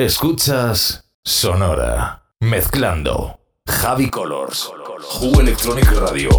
Escuchas Sonora. Mezclando. Javi Colors. Jugo Electronic Radio.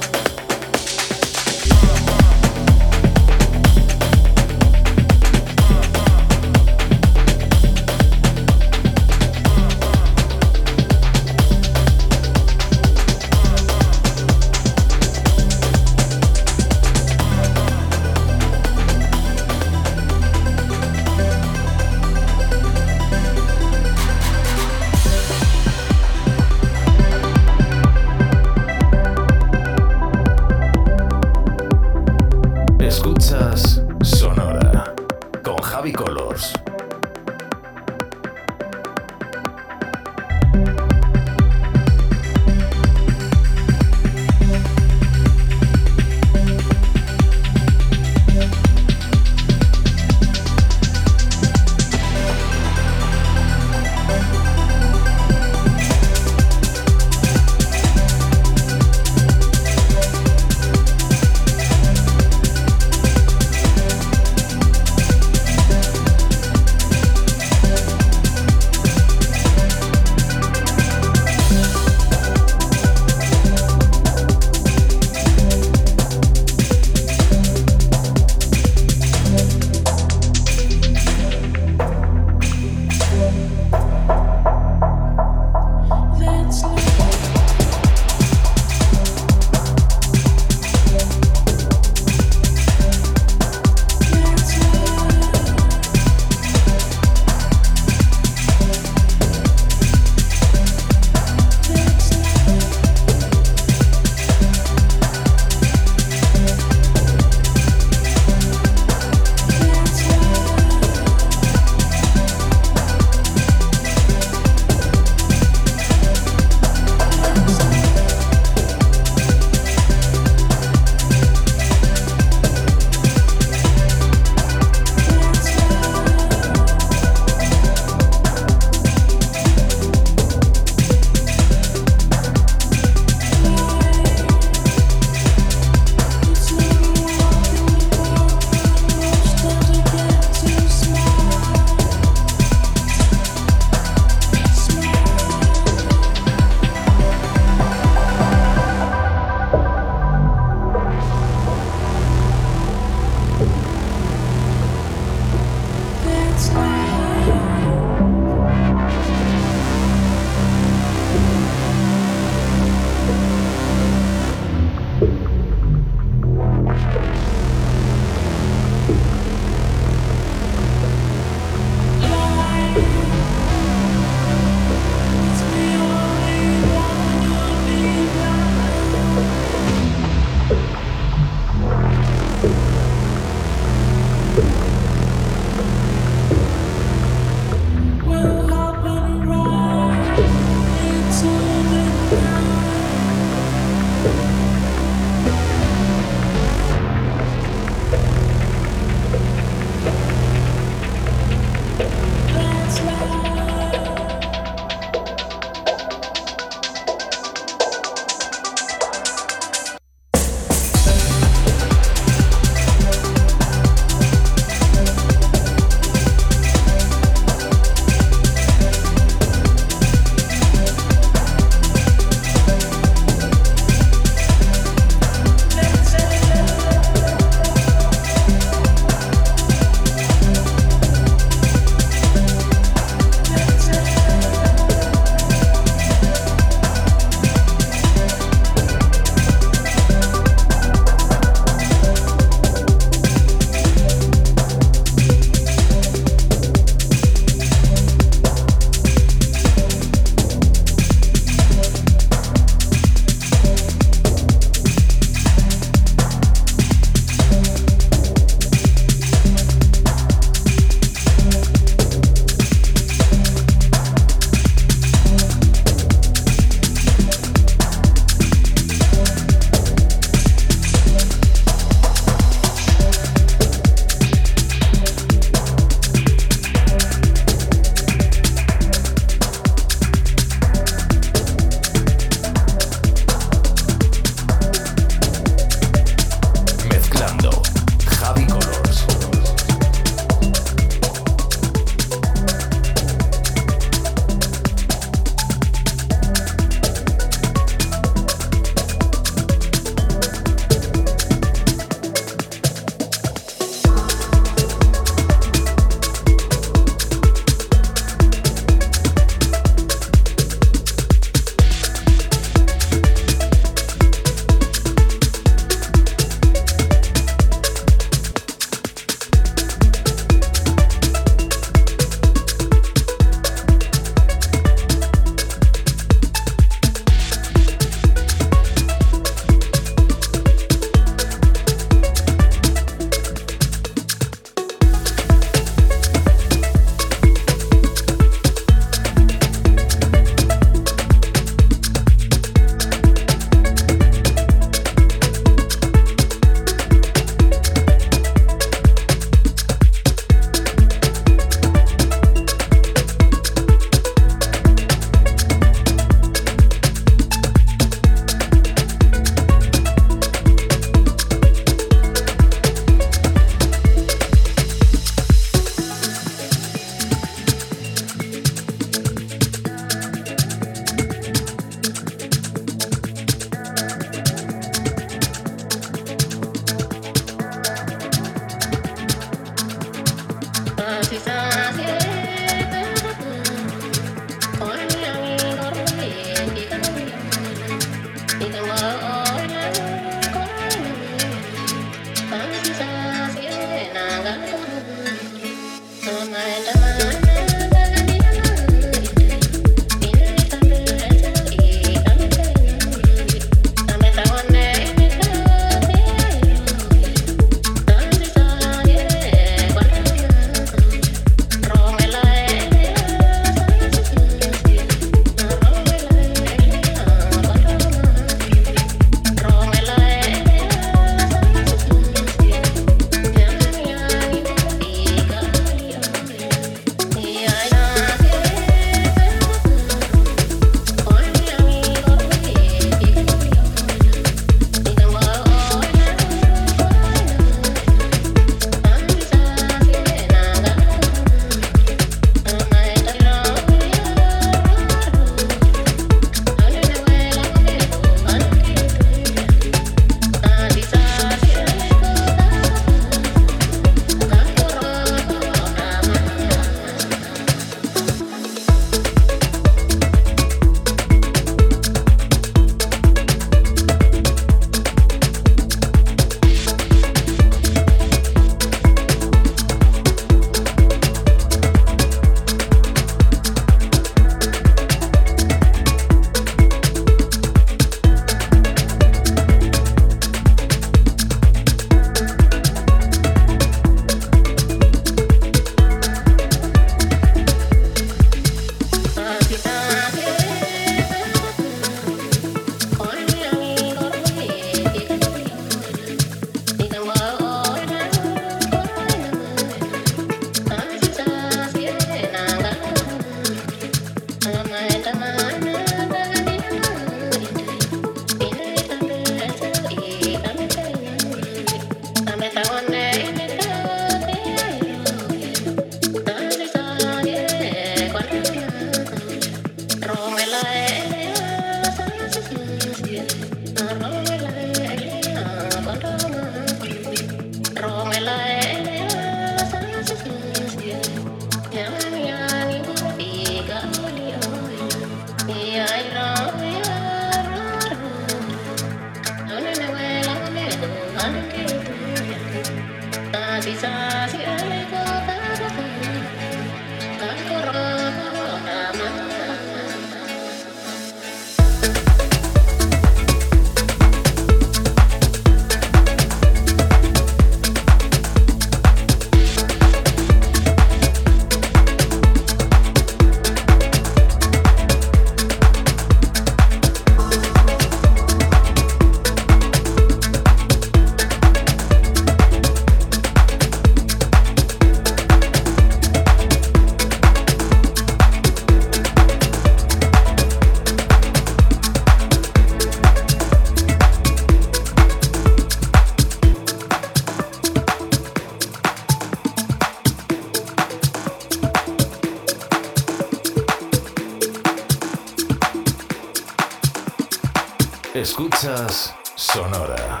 Sonora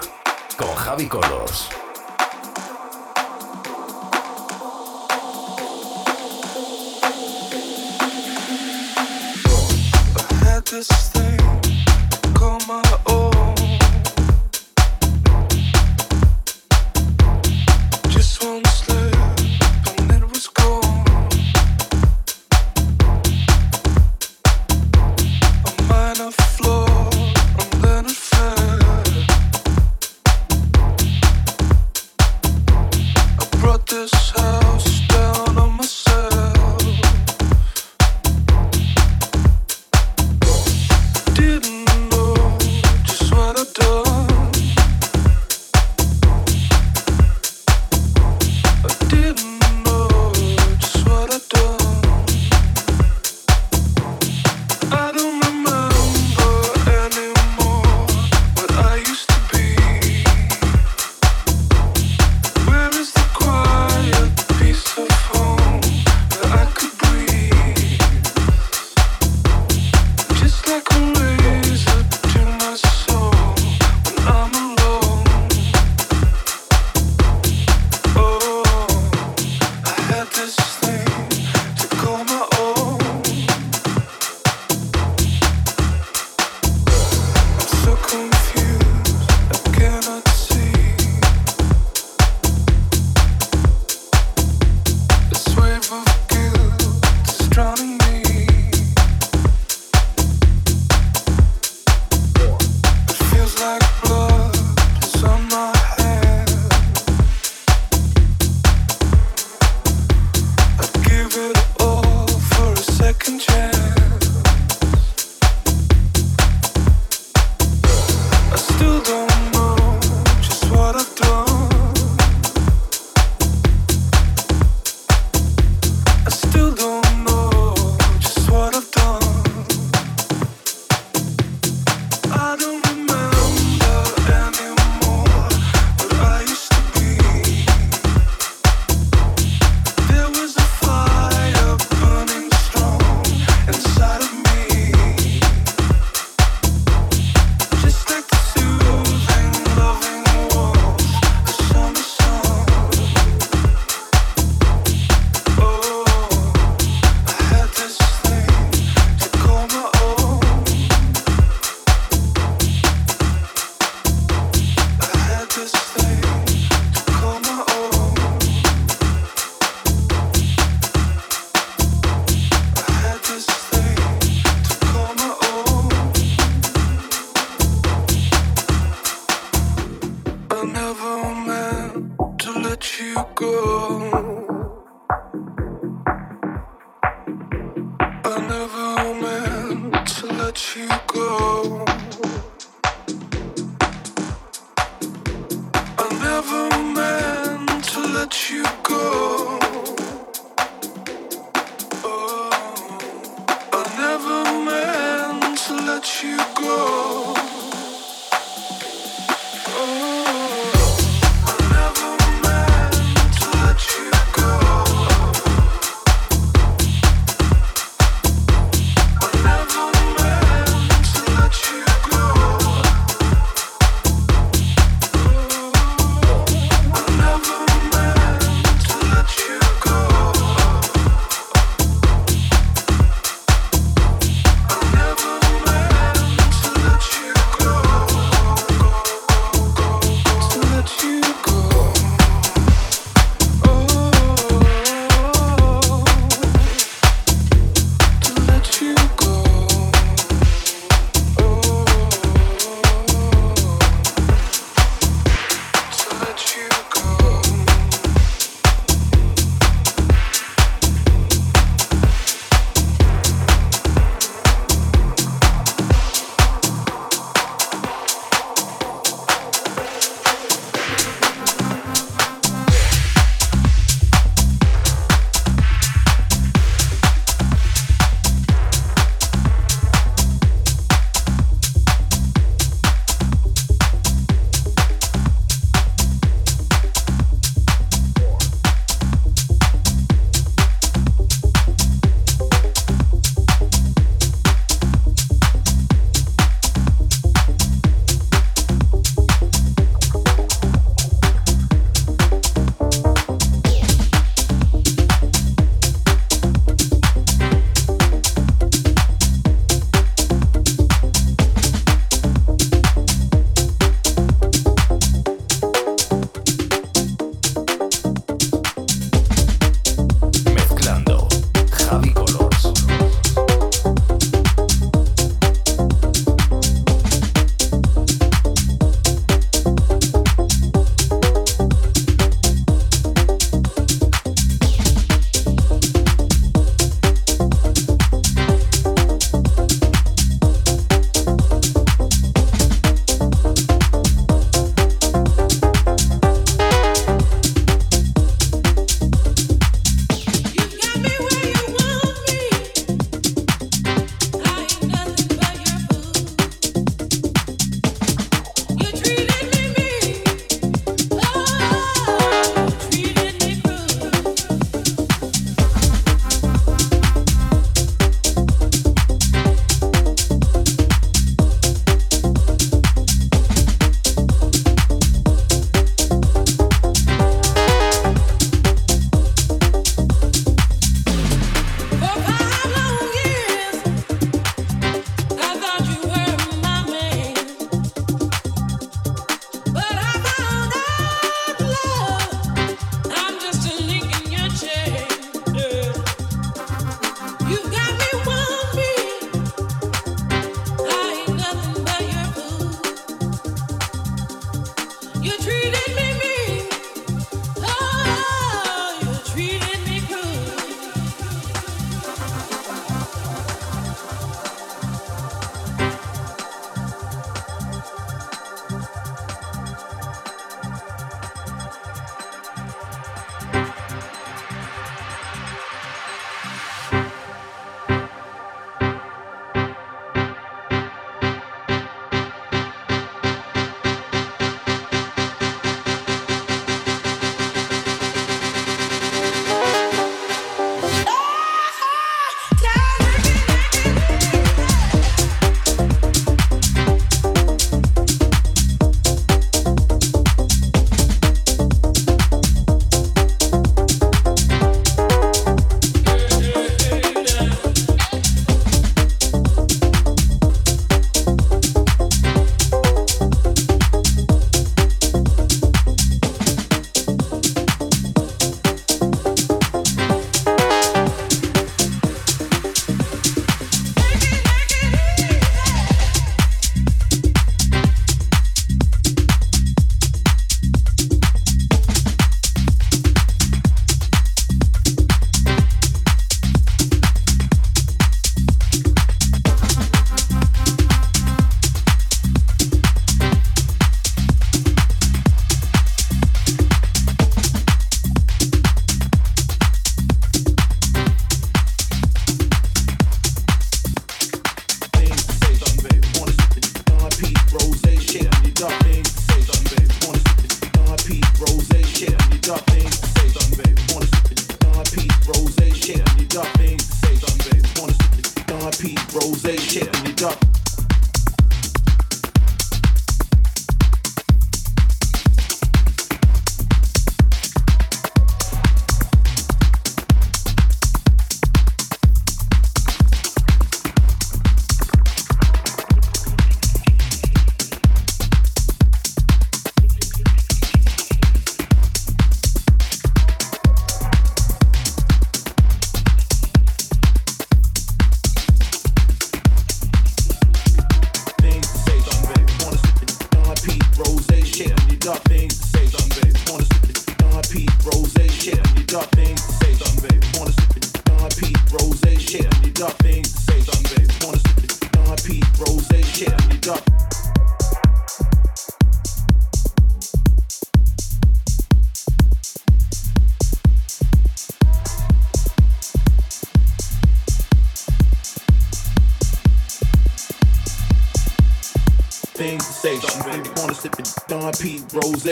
con Javi Colos. give it all for a second chance.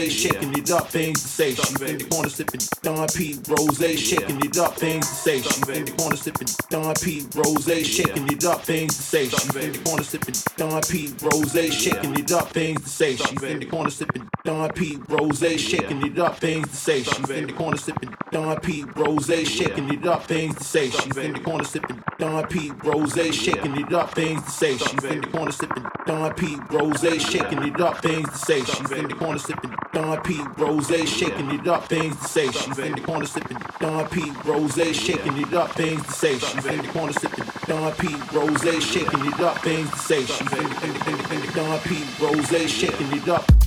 Shaking it up, things to say. She's in the corner sipping Don Pete Rose, shaking it up, things to say. She's in the corner sipping Don Pete Rose, shaking it up, things to say. She's in the corner sipping Don Pete Rose, shaking it up, things to say. She's in the corner sipping Don Pete Rose, shaking it up, things to say. She's in the corner sipping Don Pete Rose, shaking it up, things to say. She's in the corner sipping Don Pete Rose, shaking it up, things to say. She's in the corner sipping Don Pete Rose, shaking it up, things to say. She's in the corner sipping Don Pete Rose, shaking it up, things to say. She's in the corner sipping Don Pete Rose, shaking it up, things to say. She's in the corner sipping Don Pete Rose, shaking it up, things to say. She's in the, the, in Don Pete Rose, shaking it up.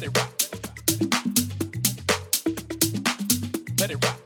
Let it rock. Let it rock.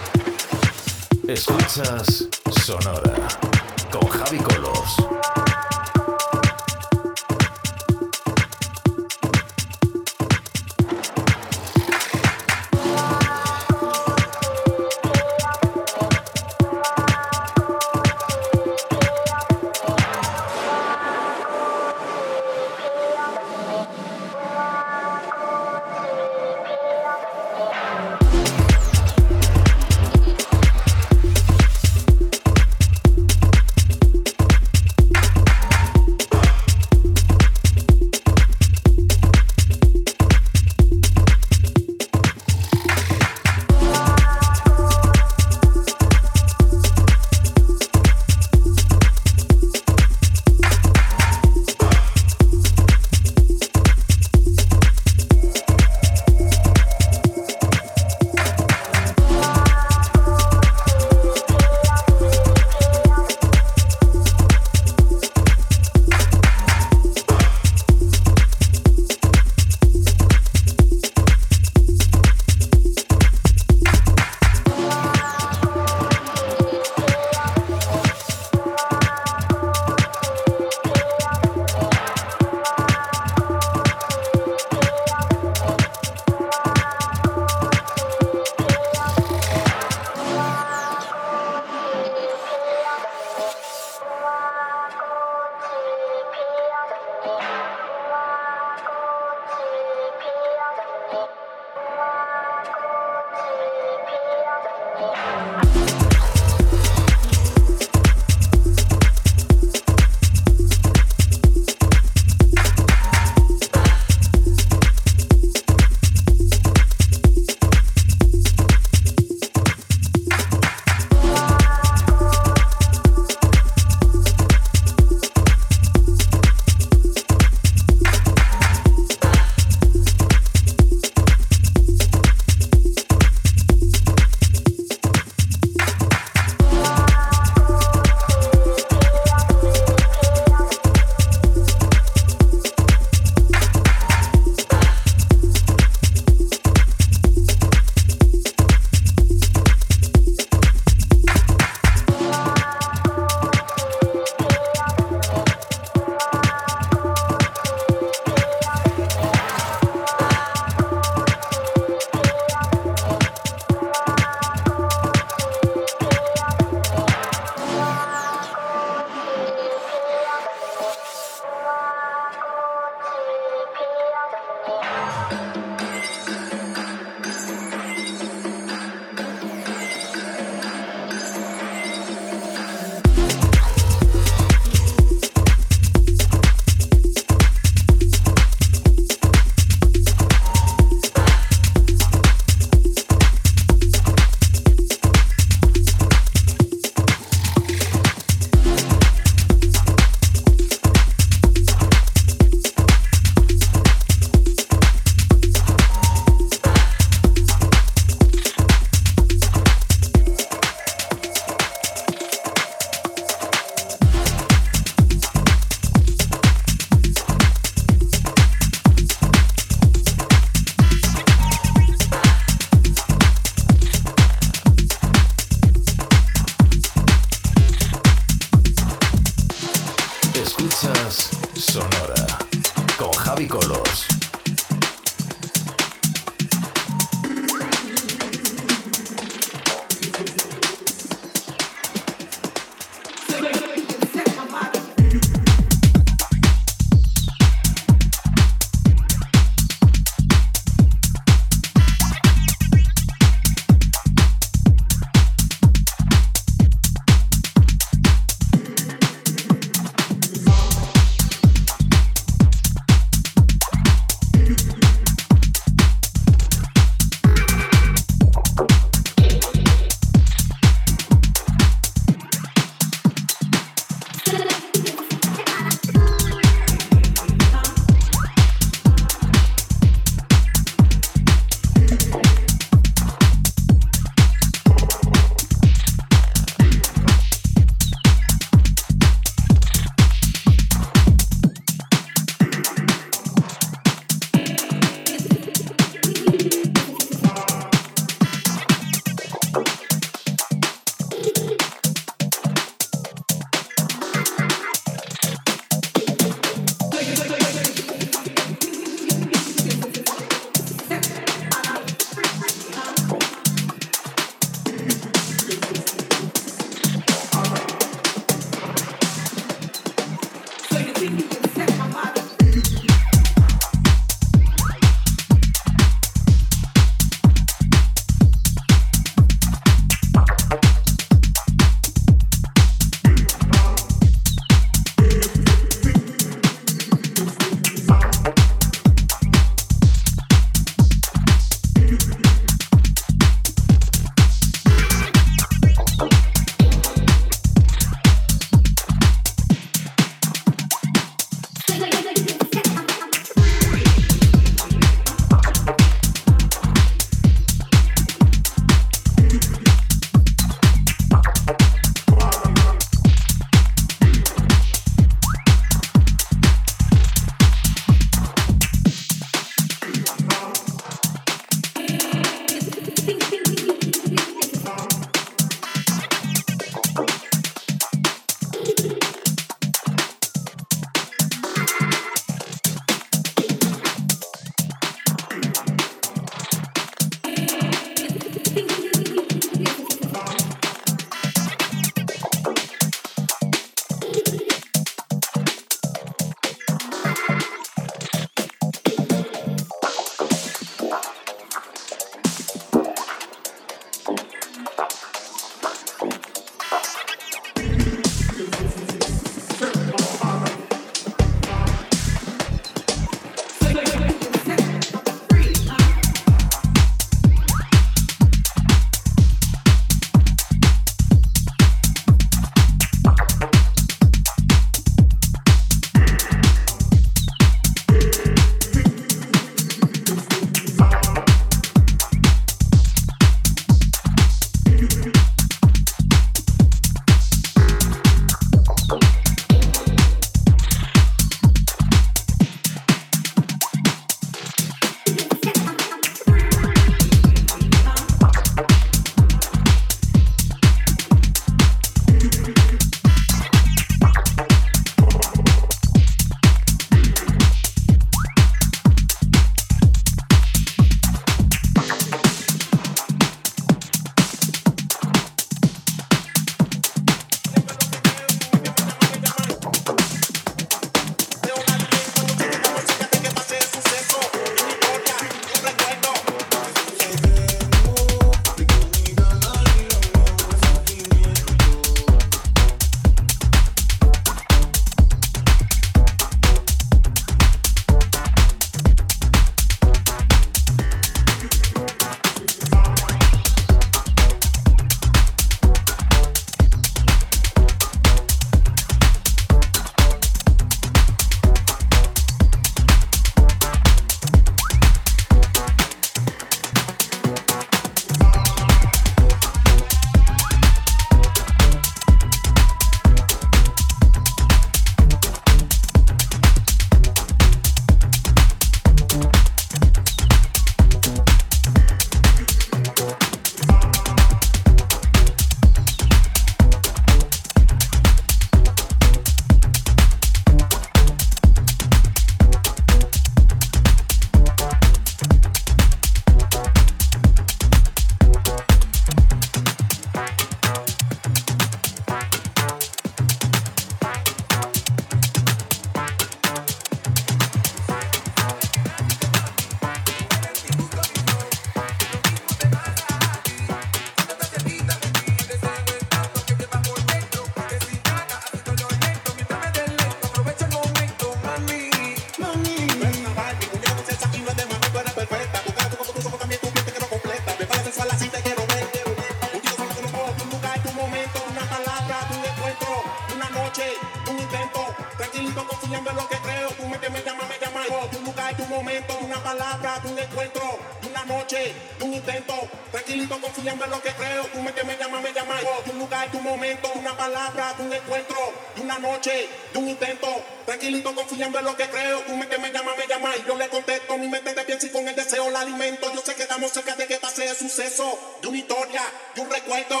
Confiando en lo que creo. Mente me llama, me llama. Yo, tu lugar, tu momento, una palabra, un encuentro, una noche, un intento. Tranquilito, confiando en lo que creo. Mente me llama, me llama. Y yo le contesto, mi mente te piensa y con el deseo la alimento. Yo sé que estamos cerca de que pase el suceso de una historia, de un recuerdo.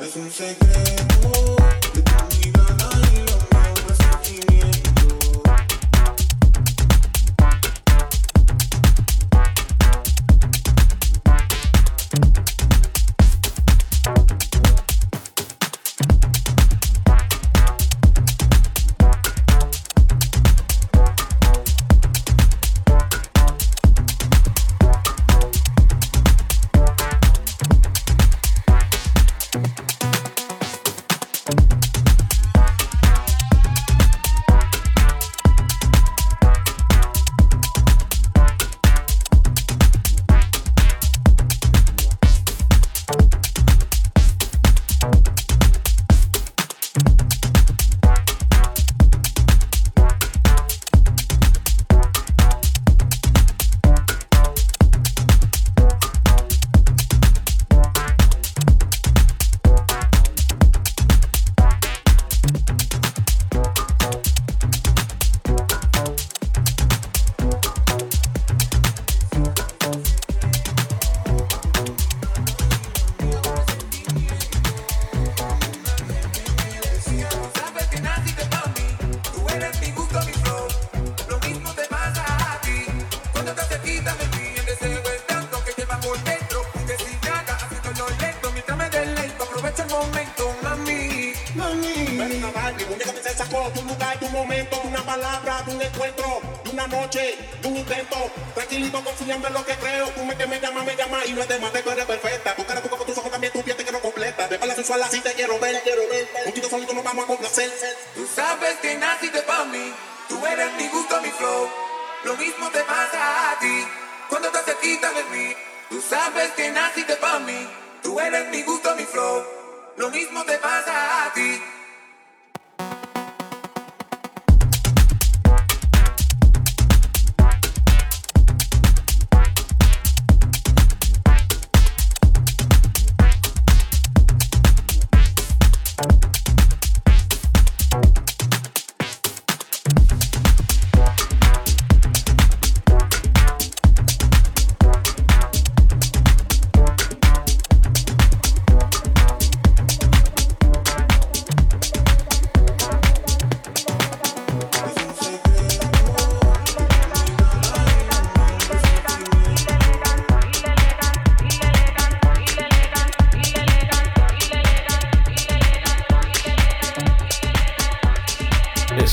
Es un secreto.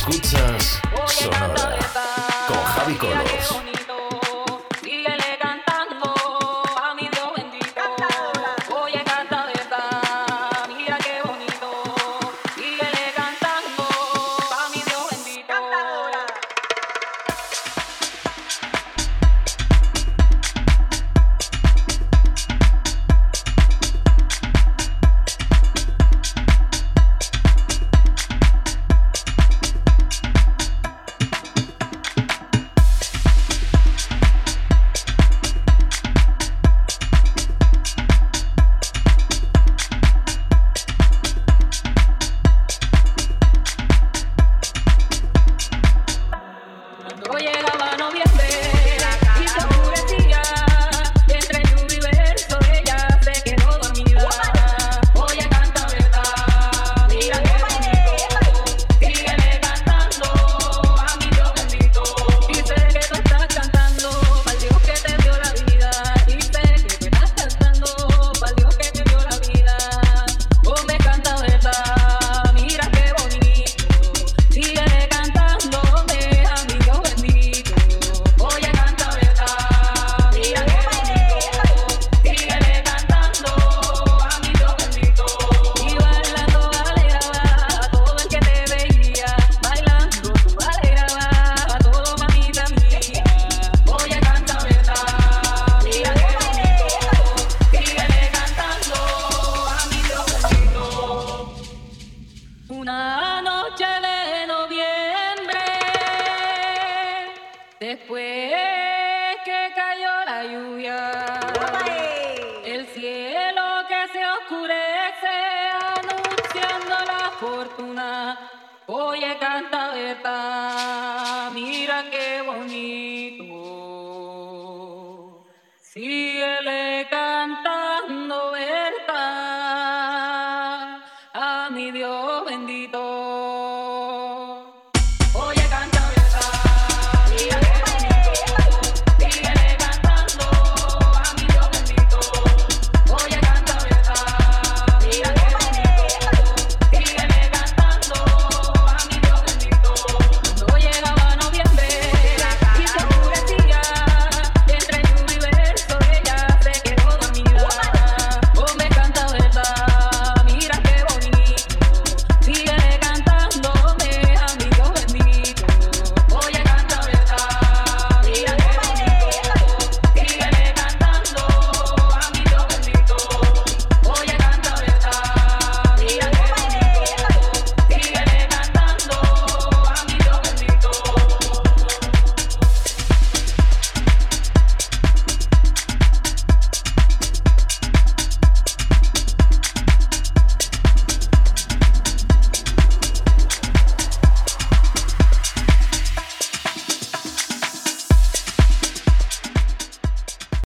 escucha.